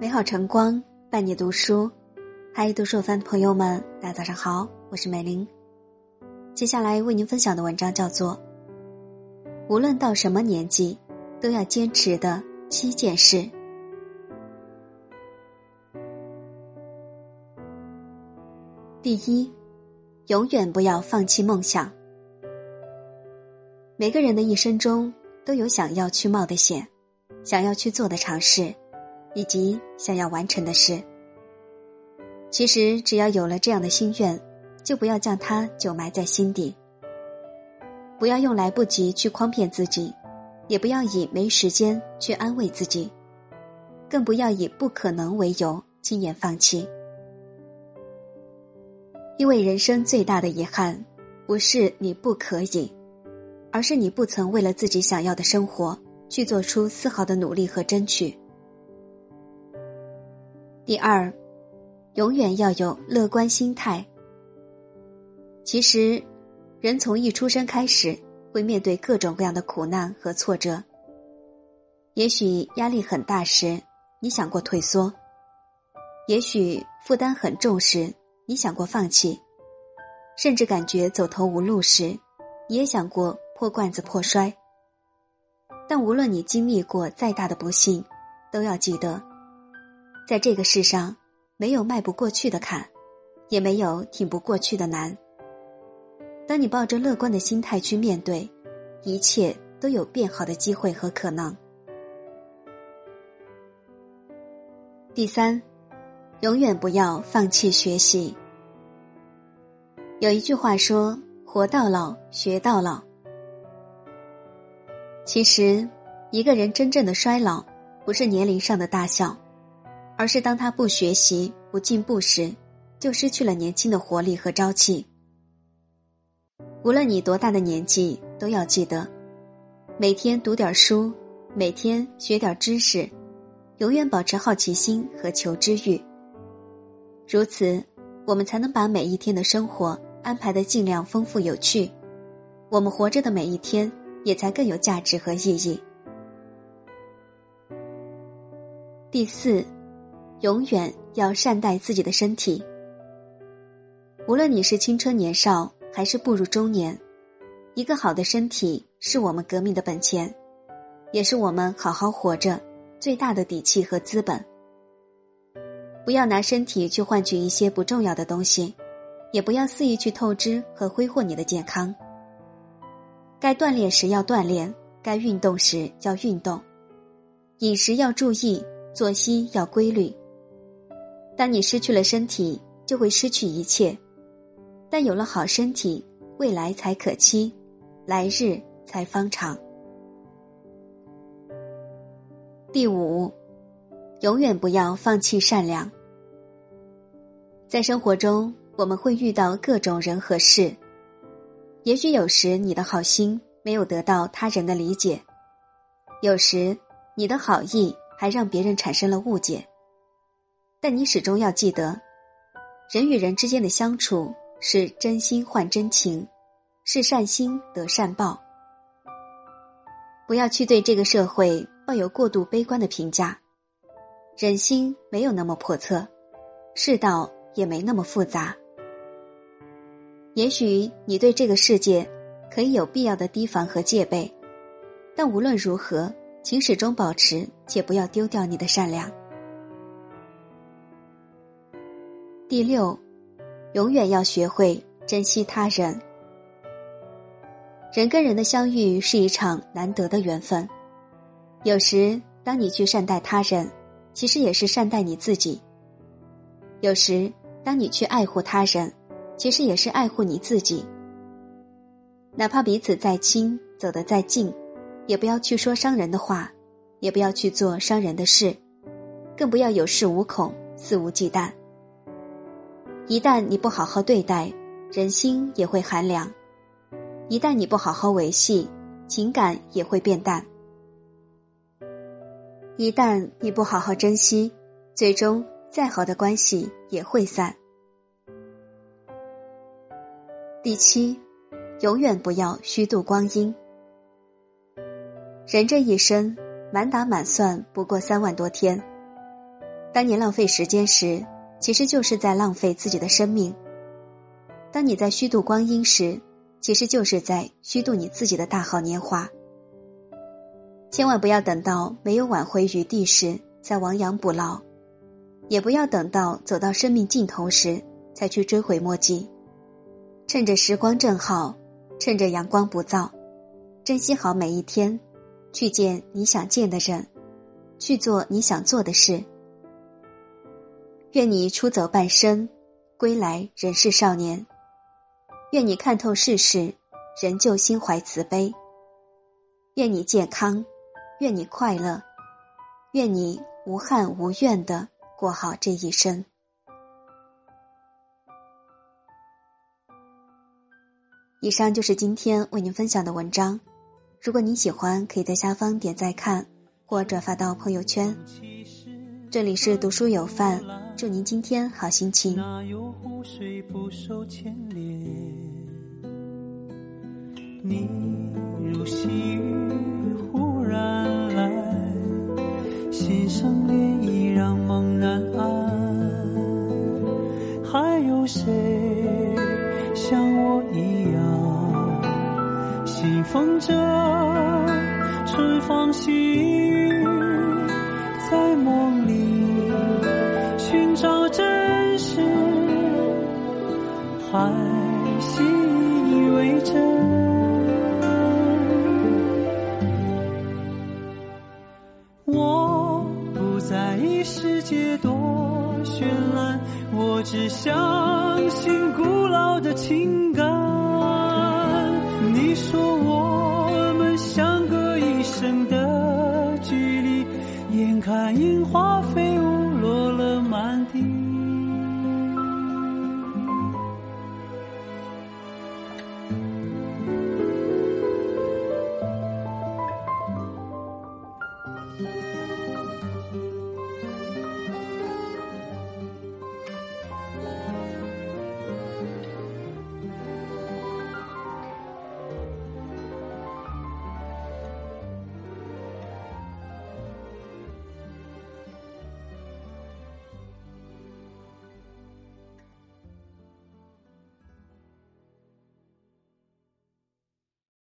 美好晨光伴你读书，嗨，读书番的朋友们，大家早上好，我是美玲。接下来为您分享的文章叫做《无论到什么年纪，都要坚持的七件事》。第一，永远不要放弃梦想。每个人的一生中都有想要去冒的险，想要去做的尝试，以及想要完成的事。其实，只要有了这样的心愿，就不要将它久埋在心底。不要用来不及去诓骗自己，也不要以没时间去安慰自己，更不要以不可能为由轻言放弃。因为人生最大的遗憾，不是你不可以。而是你不曾为了自己想要的生活去做出丝毫的努力和争取。第二，永远要有乐观心态。其实，人从一出生开始，会面对各种各样的苦难和挫折。也许压力很大时，你想过退缩；也许负担很重时，你想过放弃；甚至感觉走投无路时，你也想过。破罐子破摔。但无论你经历过再大的不幸，都要记得，在这个世上，没有迈不过去的坎，也没有挺不过去的难。当你抱着乐观的心态去面对，一切都有变好的机会和可能。第三，永远不要放弃学习。有一句话说：“活到老，学到老。”其实，一个人真正的衰老，不是年龄上的大小，而是当他不学习、不进步时，就失去了年轻的活力和朝气。无论你多大的年纪，都要记得，每天读点书，每天学点知识，永远保持好奇心和求知欲。如此，我们才能把每一天的生活安排的尽量丰富有趣。我们活着的每一天。也才更有价值和意义。第四，永远要善待自己的身体。无论你是青春年少还是步入中年，一个好的身体是我们革命的本钱，也是我们好好活着最大的底气和资本。不要拿身体去换取一些不重要的东西，也不要肆意去透支和挥霍你的健康。该锻炼时要锻炼，该运动时要运动，饮食要注意，作息要规律。当你失去了身体，就会失去一切；但有了好身体，未来才可期，来日才方长。第五，永远不要放弃善良。在生活中，我们会遇到各种人和事。也许有时你的好心没有得到他人的理解，有时你的好意还让别人产生了误解。但你始终要记得，人与人之间的相处是真心换真情，是善心得善报。不要去对这个社会抱有过度悲观的评价，人心没有那么叵测，世道也没那么复杂。也许你对这个世界可以有必要的提防和戒备，但无论如何，请始终保持，且不要丢掉你的善良。第六，永远要学会珍惜他人。人跟人的相遇是一场难得的缘分，有时当你去善待他人，其实也是善待你自己；有时当你去爱护他人。其实也是爱护你自己，哪怕彼此再亲，走得再近，也不要去说伤人的话，也不要去做伤人的事，更不要有恃无恐、肆无忌惮。一旦你不好好对待，人心也会寒凉；一旦你不好好维系，情感也会变淡；一旦你不好好珍惜，最终再好的关系也会散。第七，永远不要虚度光阴。人这一生，满打满算不过三万多天。当你浪费时间时，其实就是在浪费自己的生命；当你在虚度光阴时，其实就是在虚度你自己的大好年华。千万不要等到没有挽回余地时再亡羊补牢，也不要等到走到生命尽头时才去追悔莫及。趁着时光正好，趁着阳光不燥，珍惜好每一天，去见你想见的人，去做你想做的事。愿你出走半生，归来仍是少年。愿你看透世事，仍旧心怀慈悲。愿你健康，愿你快乐，愿你无憾无怨的过好这一生。以上就是今天为您分享的文章。如果您喜欢，可以在下方点赞看或转发到朋友圈。这里是读书有范，祝您今天好心情。哪有湖水不受牵连？你如细雨忽然来，心上涟漪让梦难安。还有谁像我一样，信奉着春风细雨？还信以为真。我不在意世界多绚烂，我只相信古老的情感。你说我们相隔一生的距离。眼看樱花飞。